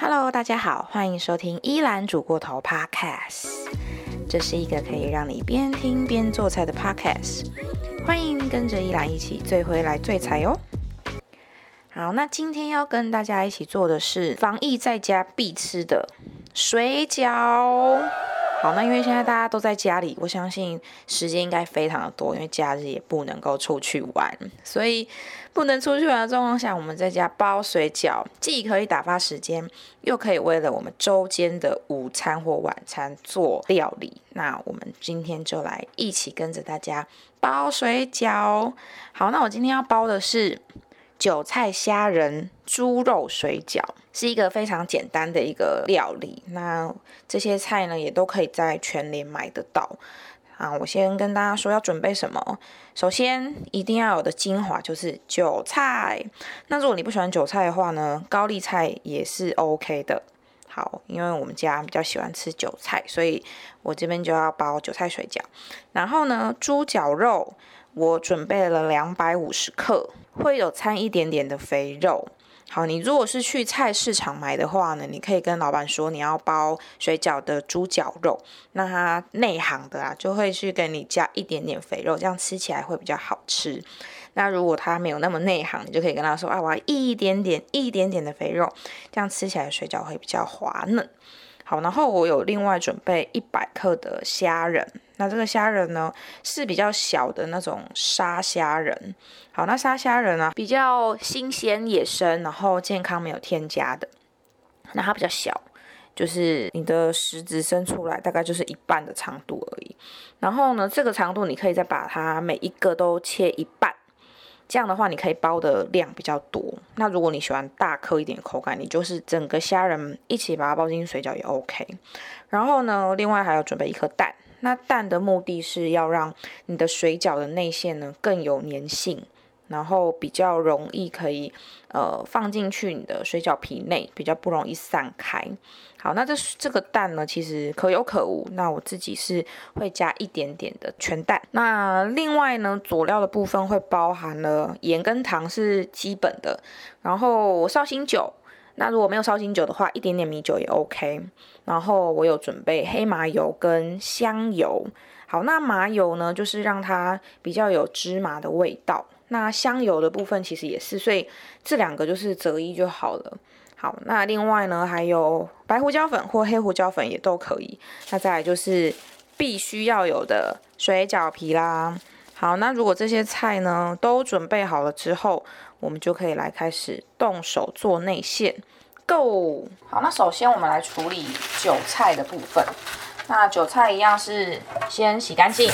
Hello，大家好，欢迎收听依兰煮过头 Podcast。这是一个可以让你边听边做菜的 Podcast。欢迎跟着依兰一起醉回来醉菜哦。好，那今天要跟大家一起做的是防疫在家必吃的水饺。好，那因为现在大家都在家里，我相信时间应该非常的多，因为假日也不能够出去玩，所以不能出去玩的状况下，我们在家包水饺，既可以打发时间，又可以为了我们周间的午餐或晚餐做料理。那我们今天就来一起跟着大家包水饺。好，那我今天要包的是。韭菜虾仁猪肉水饺是一个非常简单的一个料理，那这些菜呢也都可以在全联买得到。啊，我先跟大家说要准备什么。首先一定要有的精华就是韭菜。那如果你不喜欢韭菜的话呢，高丽菜也是 OK 的。好，因为我们家比较喜欢吃韭菜，所以我这边就要包韭菜水饺。然后呢，猪脚肉。我准备了两百五十克，会有掺一点点的肥肉。好，你如果是去菜市场买的话呢，你可以跟老板说你要包水饺的猪脚肉，那他内行的啊，就会去给你加一点点肥肉，这样吃起来会比较好吃。那如果他没有那么内行，你就可以跟他说啊，我要一点点、一点点的肥肉，这样吃起来水饺会比较滑嫩。好，然后我有另外准备一百克的虾仁，那这个虾仁呢是比较小的那种沙虾仁。好，那沙虾仁呢比较新鲜野生，然后健康没有添加的。那它比较小，就是你的食指伸出来大概就是一半的长度而已。然后呢，这个长度你可以再把它每一个都切一半。这样的话，你可以包的量比较多。那如果你喜欢大颗一点口感，你就是整个虾仁一起把它包进水饺也 OK。然后呢，另外还要准备一颗蛋。那蛋的目的是要让你的水饺的内馅呢更有粘性。然后比较容易可以，呃，放进去你的水饺皮内，比较不容易散开。好，那这这个蛋呢，其实可有可无。那我自己是会加一点点的全蛋。那另外呢，佐料的部分会包含了盐跟糖是基本的，然后绍兴酒。那如果没有绍兴酒的话，一点点米酒也 OK。然后我有准备黑麻油跟香油。好，那麻油呢，就是让它比较有芝麻的味道。那香油的部分其实也是，所以这两个就是择一就好了。好，那另外呢还有白胡椒粉或黑胡椒粉也都可以。那再来就是必须要有的水饺皮啦。好，那如果这些菜呢都准备好了之后，我们就可以来开始动手做内馅。Go！好，那首先我们来处理韭菜的部分。那韭菜一样是先洗干净。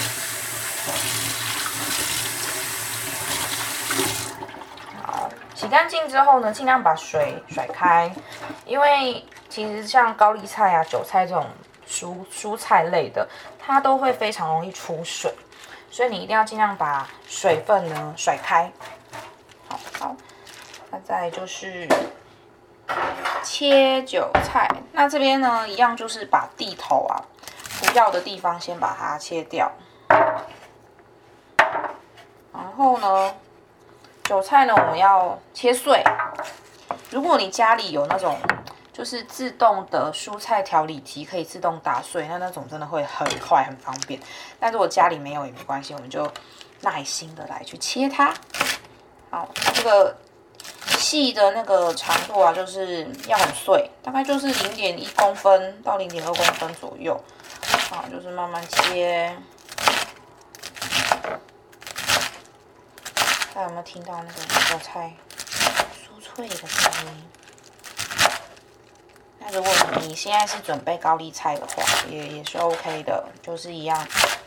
洗干净之后呢，尽量把水甩开，因为其实像高丽菜啊、韭菜这种蔬蔬菜类的，它都会非常容易出水，所以你一定要尽量把水分呢甩开。好，那再就是切韭菜，那这边呢一样就是把地头啊不要的地方先把它切掉，然后呢。韭菜呢，我们要切碎。如果你家里有那种就是自动的蔬菜调理机，可以自动打碎，那那种真的会很快很方便。但如果家里没有也没关系，我们就耐心的来去切它。好，这个细的那个长度啊，就是要很碎，大概就是零点一公分到零点二公分左右。好，就是慢慢切。大家有没有听到那个韭菜酥脆的声音？那如果你现在是准备高丽菜的话，也也是 OK 的，就是一样，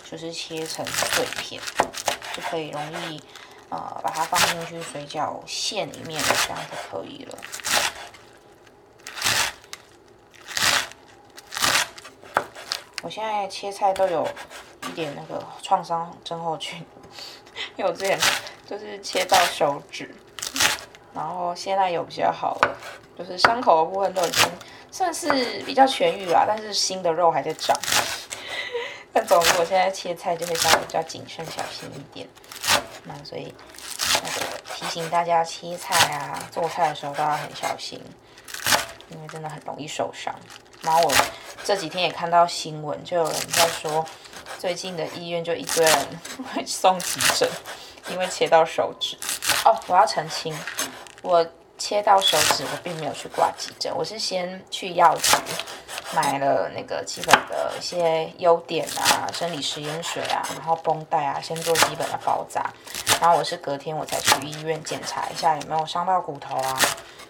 就是切成碎片，就可以容易呃把它放进去水饺馅里面，这样就可以了。我现在切菜都有一点那个创伤症候群，因为我之前。就是切到手指，然后现在有比较好了，就是伤口的部分都已经算是比较痊愈了，但是新的肉还在长。但总之我现在切菜就会稍微比较谨慎小心一点，所以提醒大家切菜啊、做菜的时候都要很小心。因为真的很容易受伤。然后我这几天也看到新闻，就有人在说，最近的医院就一堆人 会送急诊，因为切到手指。哦，我要澄清，我切到手指，我并没有去挂急诊，我是先去药局买了那个基本的一些优点啊，生理食盐水啊，然后绷带啊，先做基本的包扎。然后我是隔天我才去医院检查一下有没有伤到骨头啊。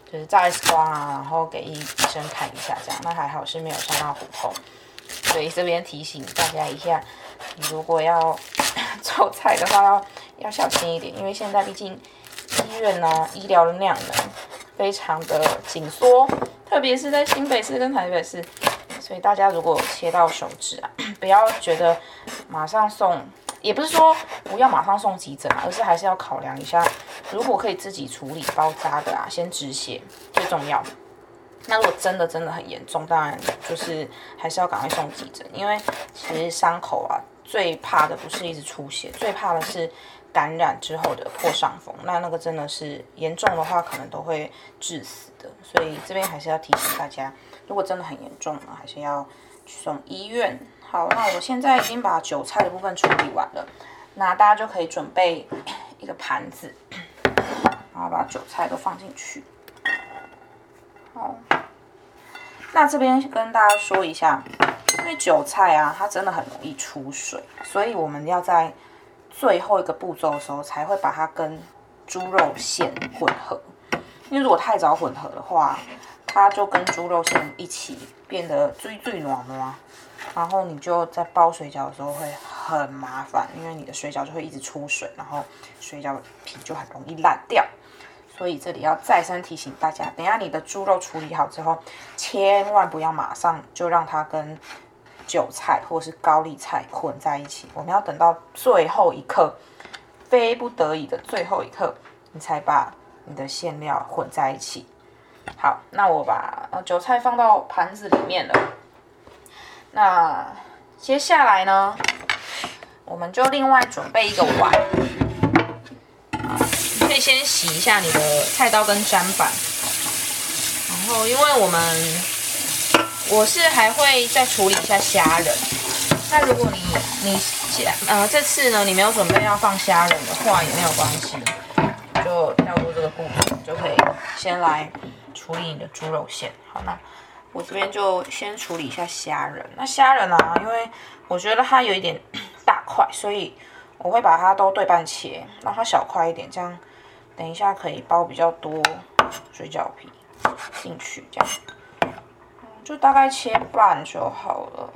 就是照 X 光啊，然后给医医生看一下，这样那还好是没有伤到骨头，所以这边提醒大家一下，你如果要 做菜的话，要要小心一点，因为现在毕竟医院呢医疗的量呢非常的紧缩，特别是在新北市跟台北市，所以大家如果切到手指啊，不要觉得马上送。也不是说不要马上送急诊，而是还是要考量一下，如果可以自己处理包扎的啊，先止血最重要。那如果真的真的很严重，当然就是还是要赶快送急诊，因为其实伤口啊最怕的不是一直出血，最怕的是感染之后的破伤风。那那个真的是严重的话，可能都会致死的。所以这边还是要提醒大家，如果真的很严重呢，还是要去送医院。好，那我现在已经把韭菜的部分处理完了，那大家就可以准备一个盘子，然后把韭菜都放进去。好，那这边跟大家说一下，因为韭菜啊，它真的很容易出水，所以我们要在最后一个步骤的时候才会把它跟猪肉馅混合，因为如果太早混合的话，它就跟猪肉馅一起变得最最软了。然后你就在包水饺的时候会很麻烦，因为你的水饺就会一直出水，然后水饺皮就很容易烂掉。所以这里要再三提醒大家，等下你的猪肉处理好之后，千万不要马上就让它跟韭菜或是高丽菜混在一起，我们要等到最后一刻，非不得已的最后一刻，你才把你的馅料混在一起。好，那我把韭菜放到盘子里面了。那接下来呢，我们就另外准备一个碗，你可以先洗一下你的菜刀跟砧板，然后因为我们我是还会再处理一下虾仁，那如果你你呃这次呢你没有准备要放虾仁的话也没有关系，就跳过这个步骤就可以先来处理你的猪肉馅，好那。我这边就先处理一下虾仁。那虾仁啊，因为我觉得它有一点大块，所以我会把它都对半切，让它小块一点，这样等一下可以包比较多水饺皮进去，这样就大概切半就好了。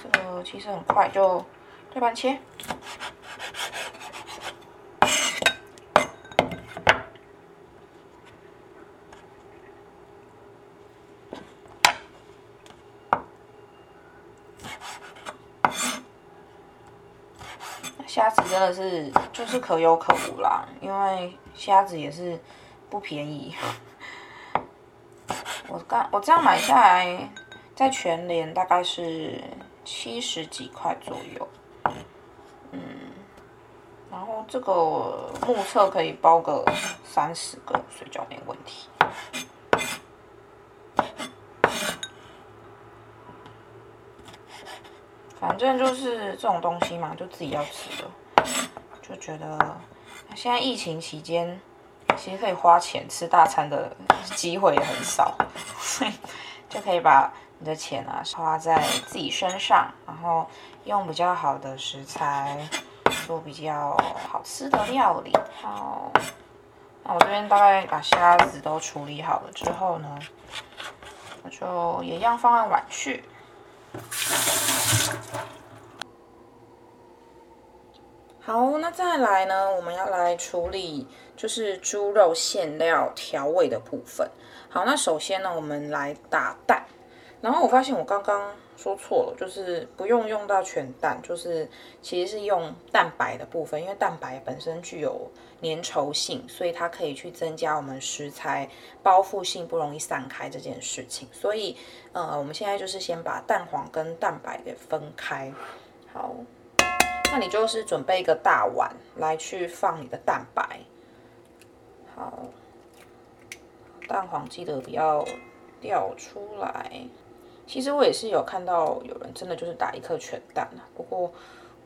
这个其实很快就对半切。虾子真的是就是可有可无啦，因为虾子也是不便宜。我刚我这样买下来，在全联大概是七十几块左右，嗯，然后这个目测可以包个三十个水饺没问题。反正就是这种东西嘛，就自己要吃的，就觉得现在疫情期间，其实可以花钱吃大餐的机会也很少，就可以把你的钱啊花在自己身上，然后用比较好的食材做比较好吃的料理。好，那我这边大概把虾子都处理好了之后呢，我就也一样放在碗去。好，那再来呢？我们要来处理就是猪肉馅料调味的部分。好，那首先呢，我们来打蛋。然后我发现我刚刚说错了，就是不用用到全蛋，就是其实是用蛋白的部分，因为蛋白本身具有粘稠性，所以它可以去增加我们食材包覆性，不容易散开这件事情。所以，呃，我们现在就是先把蛋黄跟蛋白给分开。好，那你就是准备一个大碗来去放你的蛋白。好。蛋黄记得不要掉出来。其实我也是有看到有人真的就是打一颗全蛋啊，不过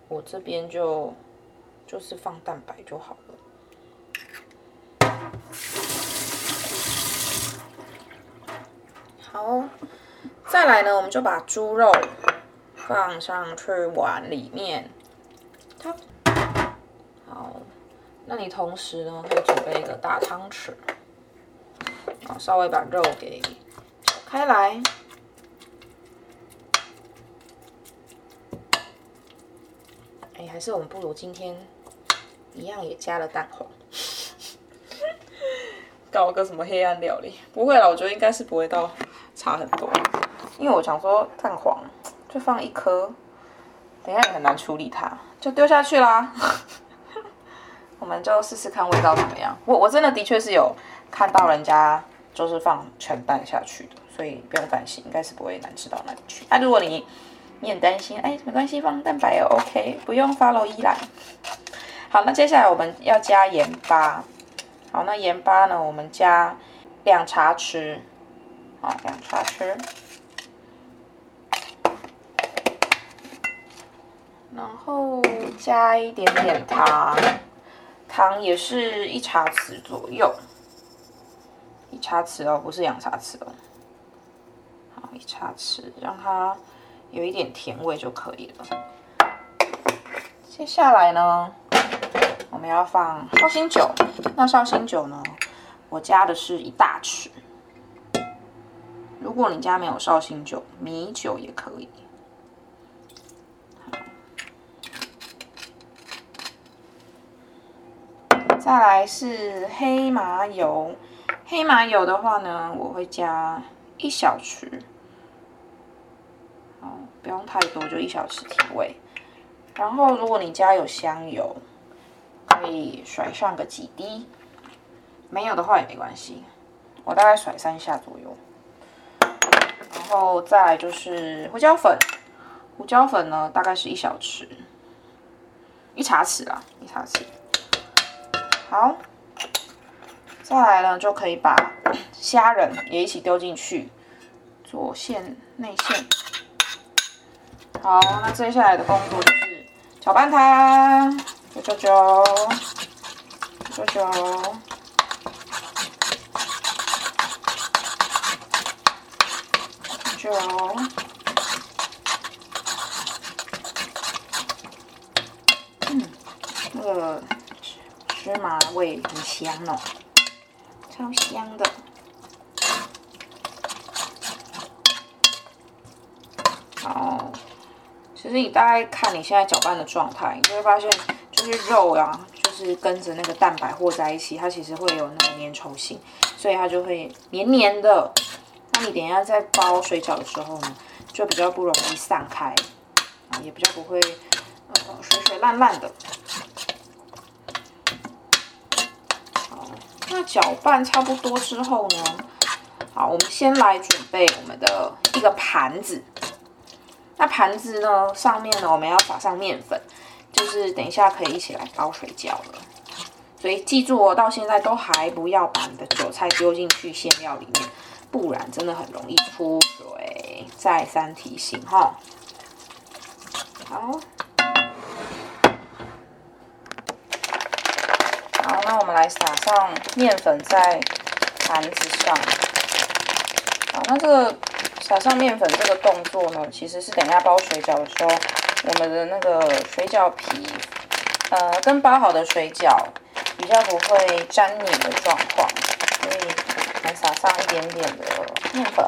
我这边就就是放蛋白就好了。好，再来呢，我们就把猪肉放上去碗里面。好，那你同时呢，可以准备一个大汤匙，稍微把肉给开来。哎，还是我们不如今天一样也加了蛋黄，搞个什么黑暗料理？不会了，我觉得应该是不会到差很多，因为我想说蛋黄就放一颗，等下也很难处理它，就丢下去啦。我们就试试看味道怎么样。我我真的的确是有看到人家就是放全蛋下去的，所以不用担心，应该是不会难吃到哪里去。那如果你你很担心，哎，没关系，放蛋白也 OK，不用 follow 依赖。好，那接下来我们要加盐巴。好，那盐巴呢，我们加两茶匙，好，两茶匙。然后加一点点糖，糖也是一茶匙左右，一茶匙哦，不是两茶匙哦。好，一茶匙，让它。有一点甜味就可以了。接下来呢，我们要放绍兴酒。那绍兴酒呢，我加的是一大匙。如果你家没有绍兴酒，米酒也可以。再来是黑麻油。黑麻油的话呢，我会加一小匙。不用太多，就一小匙提味。然后，如果你家有香油，可以甩上个几滴；没有的话也没关系，我大概甩三下左右。然后再就是胡椒粉，胡椒粉呢大概是一小匙，一茶匙啦，一茶匙。好，再来呢就可以把 虾仁也一起丢进去，左线内线。好，那接下来的工作就是搅拌它，搅搅搅，搅搅，搅，嗯，那个芝麻味很香哦，超香的。好。其实你大概看你现在搅拌的状态，你就会发现，就是肉啊，就是跟着那个蛋白和在一起，它其实会有那个粘稠性，所以它就会黏黏的。那你等一下在包水饺的时候呢，就比较不容易散开，啊，也比较不会水水烂烂的。好，那搅拌差不多之后呢，好，我们先来准备我们的一个盘子。那盘子呢？上面呢，我们要撒上面粉，就是等一下可以一起来包水饺了。所以记住哦，到现在都还不要把你的韭菜丢进去馅料里面，不然真的很容易出水。再三提醒哈。好，好，那我们来撒上面粉在盘子上。好，那这个。撒上面粉这个动作呢，其实是等下包水饺的时候，我们的那个水饺皮，呃，跟包好的水饺比较不会粘黏的状况，所以来撒上一点点的面粉。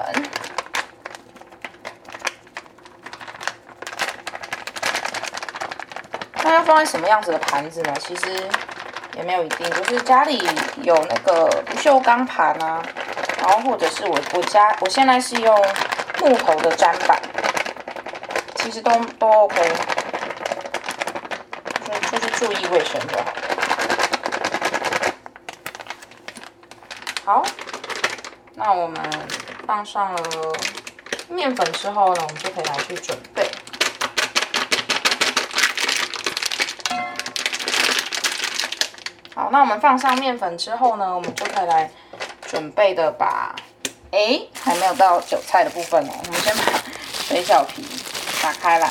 那要放在什么样子的盘子呢？其实也没有一定，就是家里有那个不锈钢盘啊。然后或者是我我家我现在是用木头的砧板，其实都都 OK，就就是注意卫生就好。好，那我们放上了面粉之后呢，我们就可以来去准备。那我们放上面粉之后呢，我们就可以来。准备的把，哎，还没有到韭菜的部分哦，我们先把水饺皮打开来。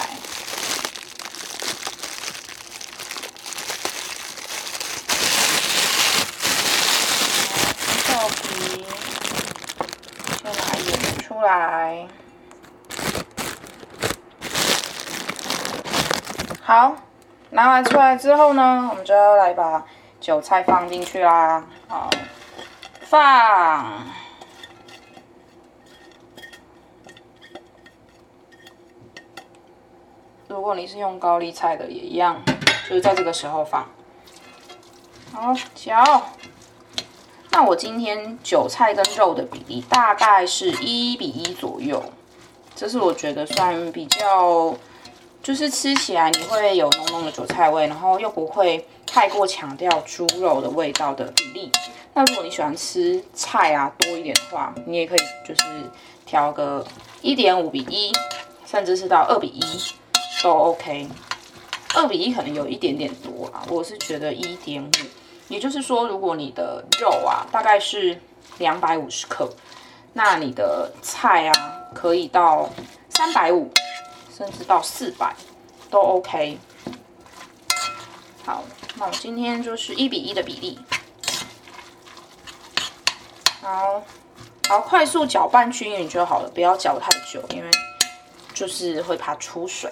皮，先拿一点出来。好，拿完出来之后呢，我们就要来把韭菜放进去啦。好。放。如果你是用高丽菜的，也一样，就是在这个时候放。好搅。那我今天韭菜跟肉的比例大概是一比一左右，这是我觉得算比较，就是吃起来你会有浓浓的韭菜味，然后又不会太过强调猪肉的味道的比例。那如果你喜欢吃菜啊多一点的话，你也可以就是调个一点五比一，甚至是到二比一都 OK。二比一可能有一点点多啊，我是觉得一点五。也就是说，如果你的肉啊大概是两百五十克，那你的菜啊可以到三百五，甚至到四百都 OK。好，那我今天就是一比一的比例。好，好，快速搅拌均匀就好了，不要搅太久，因为就是会怕出水。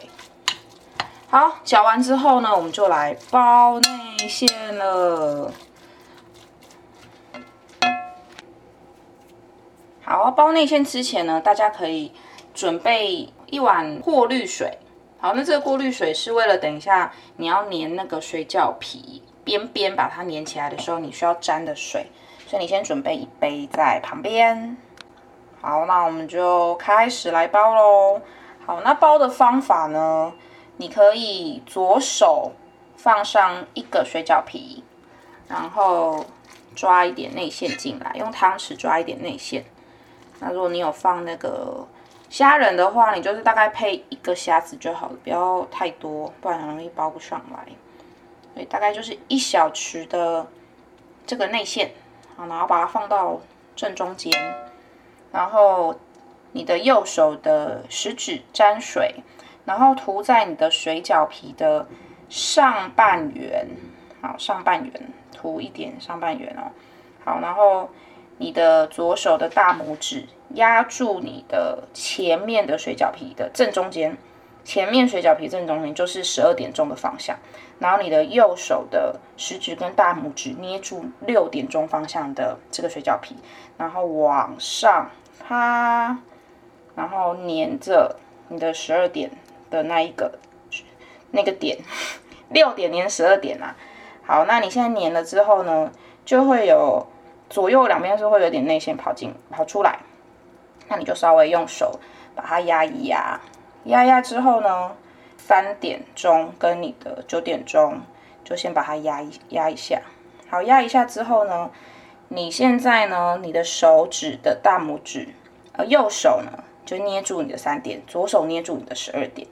好，搅完之后呢，我们就来包内馅了。好，包内馅之前呢，大家可以准备一碗过滤水。好，那这个过滤水是为了等一下你要粘那个水饺皮边边，把它粘起来的时候，你需要沾的水。所以你先准备一杯在旁边。好，那我们就开始来包喽。好，那包的方法呢？你可以左手放上一个水饺皮，然后抓一点内馅进来，用汤匙抓一点内馅。那如果你有放那个虾仁的话，你就是大概配一个虾子就好了，不要太多，不然很容易包不上来。所以大概就是一小匙的这个内馅。好，然后把它放到正中间，然后你的右手的食指沾水，然后涂在你的水饺皮的上半圆，好，上半圆涂一点上半圆哦。好，然后你的左手的大拇指压住你的前面的水饺皮的正中间。前面水饺皮正中间就是十二点钟的方向，然后你的右手的食指跟大拇指捏住六点钟方向的这个水饺皮，然后往上啪，然后粘着你的十二点的那一个那个点，六点连十二点啊。好，那你现在粘了之后呢，就会有左右两边是会有点内馅跑进跑出来，那你就稍微用手把它压一压。压压之后呢，三点钟跟你的九点钟就先把它压一压一下。好，压一下之后呢，你现在呢，你的手指的大拇指，呃，右手呢就捏住你的三点，左手捏住你的十二点，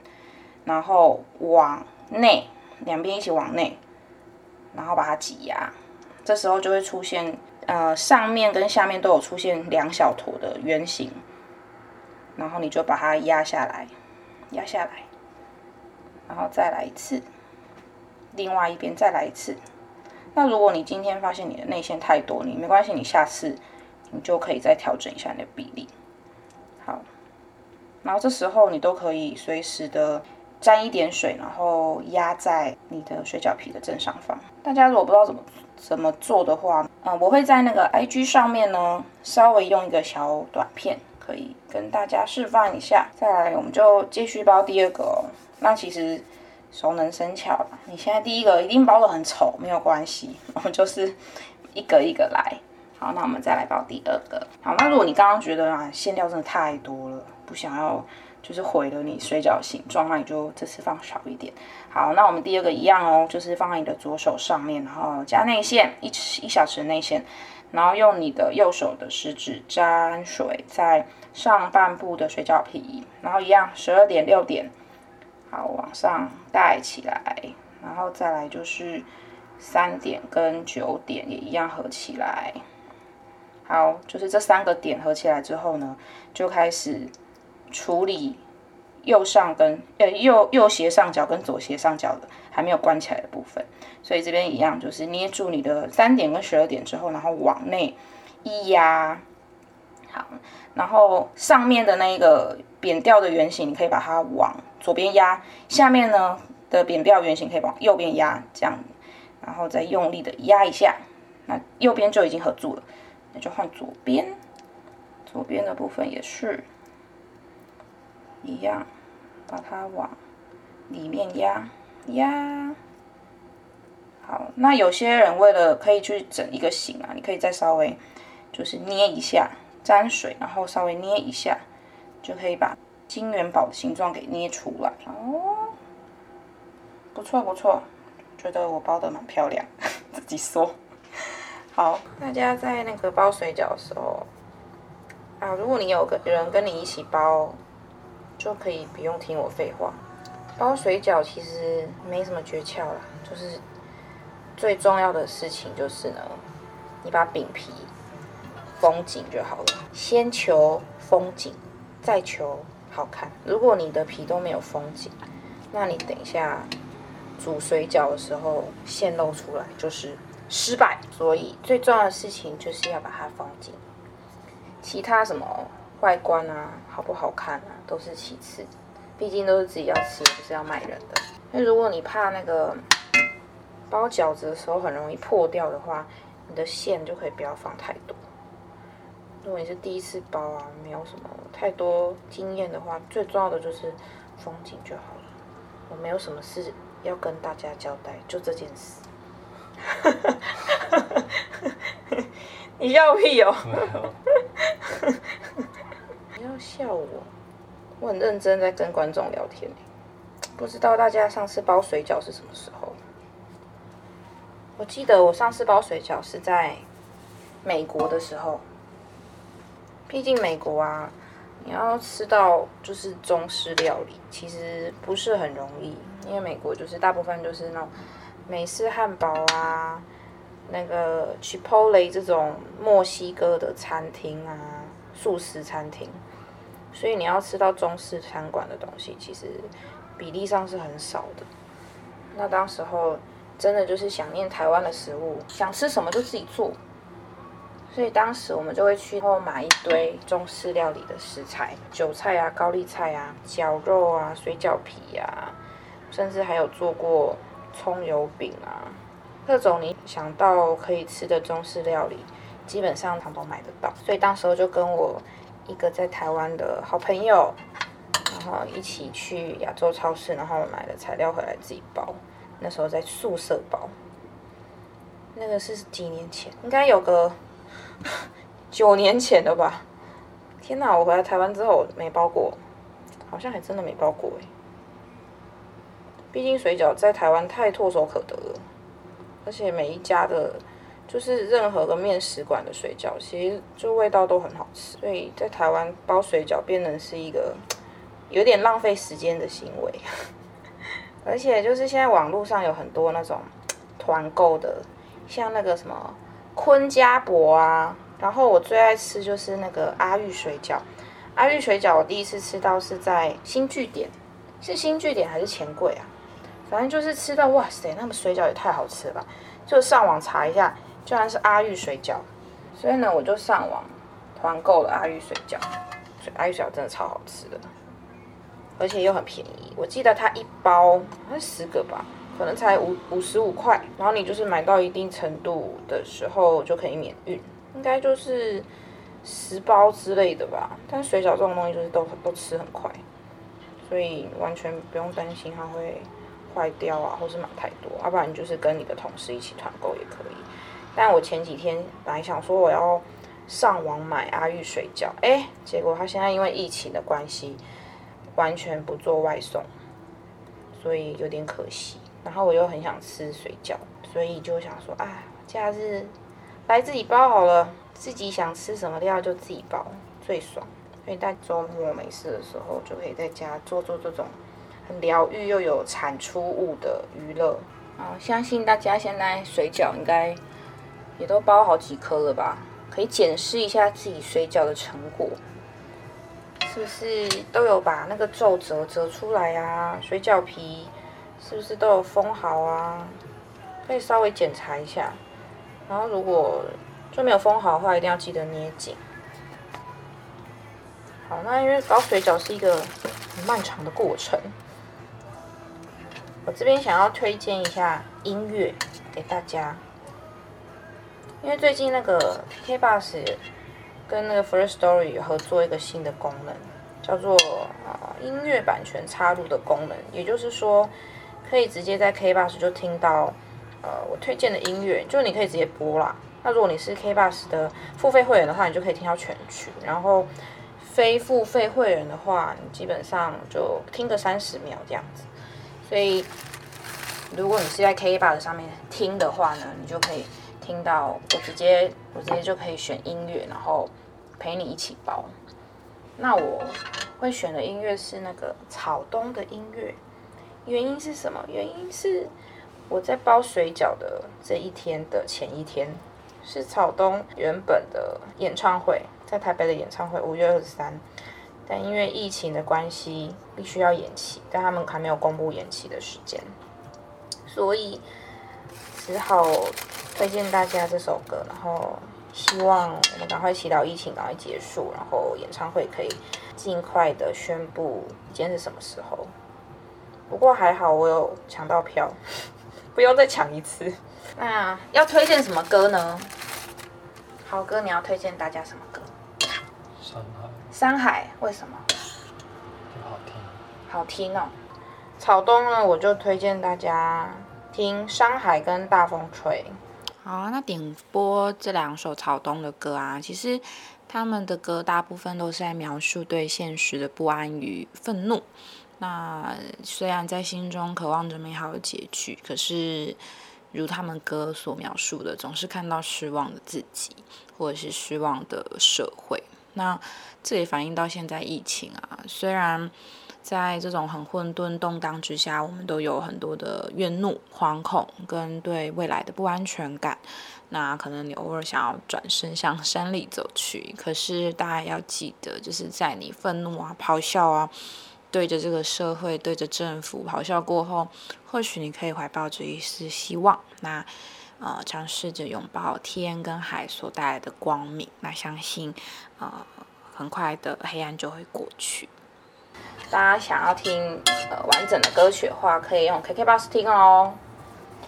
然后往内，两边一起往内，然后把它挤压。这时候就会出现，呃，上面跟下面都有出现两小坨的圆形，然后你就把它压下来。压下来，然后再来一次，另外一边再来一次。那如果你今天发现你的内线太多，你没关系，你下次你就可以再调整一下你的比例。好，然后这时候你都可以随时的沾一点水，然后压在你的水饺皮的正上方。大家如果不知道怎么怎么做的话，嗯，我会在那个 IG 上面呢，稍微用一个小短片。可以跟大家示范一下，再来我们就继续包第二个哦。那其实熟能生巧吧，你现在第一个一定包的很丑，没有关系，我们就是一个一个来。好，那我们再来包第二个。好，那如果你刚刚觉得啊馅料真的太多了，不想要就是毁了你水饺形状，那你就这次放少一点。好，那我们第二个一样哦，就是放在你的左手上面，然后加内馅一一小匙内馅。然后用你的右手的食指沾水在上半部的水饺皮，然后一样十二点六点，好往上带起来，然后再来就是三点跟九点也一样合起来，好，就是这三个点合起来之后呢，就开始处理右上跟呃右右斜上角跟左斜上角的还没有关起来的部分。所以这边一样，就是捏住你的三点跟十二点之后，然后往内一压。好，然后上面的那个扁掉的圆形，你可以把它往左边压；下面呢的扁掉圆形可以往右边压，这样，然后再用力的压一下，那右边就已经合住了。那就换左边，左边的部分也是一样，把它往里面压压。好，那有些人为了可以去整一个形啊，你可以再稍微就是捏一下。沾水，然后稍微捏一下，就可以把金元宝的形状给捏出来哦。不错不错，觉得我包的蛮漂亮，自己说。好，大家在那个包水饺的时候啊，如果你有个人跟你一起包，就可以不用听我废话。包水饺其实没什么诀窍啦，就是最重要的事情就是呢，你把饼皮。封紧就好了，先求封紧，再求好看。如果你的皮都没有封紧，那你等一下煮水饺的时候现露出来就是失败。所以最重要的事情就是要把它封紧，其他什么外观啊、好不好看啊都是其次，毕竟都是自己要吃，不是要卖人的。那如果你怕那个包饺子的时候很容易破掉的话，你的馅就可以不要放太多。如果你是第一次包啊，没有什么太多经验的话，最重要的就是风景就好了。我没有什么事要跟大家交代，就这件事。你笑屁哦！笑我，我很认真在跟观众聊天。不知道大家上次包水饺是什么时候？我记得我上次包水饺是在美国的时候。毕竟美国啊，你要吃到就是中式料理，其实不是很容易。因为美国就是大部分就是那种美式汉堡啊，那个 Chipotle 这种墨西哥的餐厅啊，素食餐厅，所以你要吃到中式餐馆的东西，其实比例上是很少的。那当时候真的就是想念台湾的食物，想吃什么就自己做。所以当时我们就会去后买一堆中式料理的食材，韭菜啊、高丽菜啊、绞肉啊、水饺皮啊，甚至还有做过葱油饼啊，各种你想到可以吃的中式料理，基本上他都买得到。所以当时候就跟我一个在台湾的好朋友，然后一起去亚洲超市，然后买了材料回来自己包。那时候在宿舍包，那个是几年前，应该有个。九年前的吧，天哪！我回来台湾之后没包过，好像还真的没包过哎。毕竟水饺在台湾太唾手可得了，而且每一家的，就是任何个面食馆的水饺，其实就味道都很好吃。所以在台湾包水饺变成是一个有点浪费时间的行为。而且就是现在网络上有很多那种团购的，像那个什么。坤家伯啊，然后我最爱吃就是那个阿玉水饺。阿玉水饺我第一次吃到是在新据点，是新据点还是钱柜啊？反正就是吃到哇塞，那么水饺也太好吃了吧！就上网查一下，居然是阿玉水饺，所以呢我就上网团购了阿玉水饺。所以阿玉水饺真的超好吃的，而且又很便宜。我记得它一包好像十个吧。可能才五五十五块，然后你就是买到一定程度的时候就可以免运，应该就是十包之类的吧。但是水饺这种东西就是都都吃很快，所以完全不用担心它会坏掉啊，或是买太多。要不然你就是跟你的同事一起团购也可以。但我前几天本来想说我要上网买阿玉水饺，哎，结果他现在因为疫情的关系完全不做外送，所以有点可惜。然后我又很想吃水饺，所以就想说啊，假日来自己包好了，自己想吃什么料就自己包，最爽。所以在周末没事的时候，就可以在家做做这种很疗愈又有产出物的娱乐。啊，相信大家现在水饺应该也都包好几颗了吧？可以检视一下自己水饺的成果，是不是都有把那个皱褶折出来啊？水饺皮是不是都有封好啊？可以稍微检查一下。然后如果就没有封好的话，一定要记得捏紧。好，那因为包水饺是一个很漫长的过程，我这边想要推荐一下音乐给大家，因为最近那个 k b u s 跟那个 First Story 合作一个新的功能，叫做呃音乐版权插入的功能，也就是说可以直接在 k b u s 就听到呃我推荐的音乐，就你可以直接播啦。那如果你是 k b u s 的付费会员的话，你就可以听到全曲，然后。非付费会员的话，你基本上就听个三十秒这样子。所以，如果你是在 K Bar 上面听的话呢，你就可以听到我直接我直接就可以选音乐，然后陪你一起包。那我会选的音乐是那个草东的音乐，原因是什么？原因是我在包水饺的这一天的前一天，是草东原本的演唱会。在台北的演唱会五月二十三，但因为疫情的关系，必须要延期，但他们还没有公布延期的时间，所以只好推荐大家这首歌，然后希望我们赶快祈祷疫情赶快结束，然后演唱会可以尽快的宣布今天是什么时候。不过还好我有抢到票，不用再抢一次。那要推荐什么歌呢？豪哥，你要推荐大家什么歌？山海，山海为什么？好听，好听哦。草东呢，我就推荐大家听《山海》跟《大风吹》。好啊，那点播这两首草东的歌啊，其实他们的歌大部分都是在描述对现实的不安与愤怒。那虽然在心中渴望着美好的结局，可是如他们歌所描述的，总是看到失望的自己，或者是失望的社会。那这也反映到现在疫情啊，虽然在这种很混沌动荡之下，我们都有很多的怨怒、惶恐跟对未来的不安全感。那可能你偶尔想要转身向山里走去，可是大家要记得，就是在你愤怒啊、咆哮啊，对着这个社会、对着政府咆哮过后，或许你可以怀抱着一丝希望。那呃，尝试着拥抱天跟海所带来的光明，那相信，呃，很快的黑暗就会过去。大家想要听呃完整的歌曲的话，可以用 KK Bus 听哦。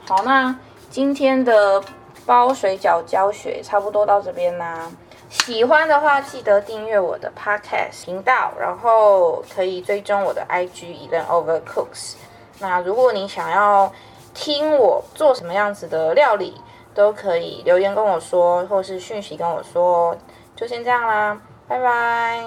好，那今天的包水饺教学差不多到这边啦。喜欢的话，记得订阅我的 Podcast 频道，然后可以追踪我的 IG Even Overcooks。那如果你想要，听我做什么样子的料理，都可以留言跟我说，或是讯息跟我说。就先这样啦，拜拜。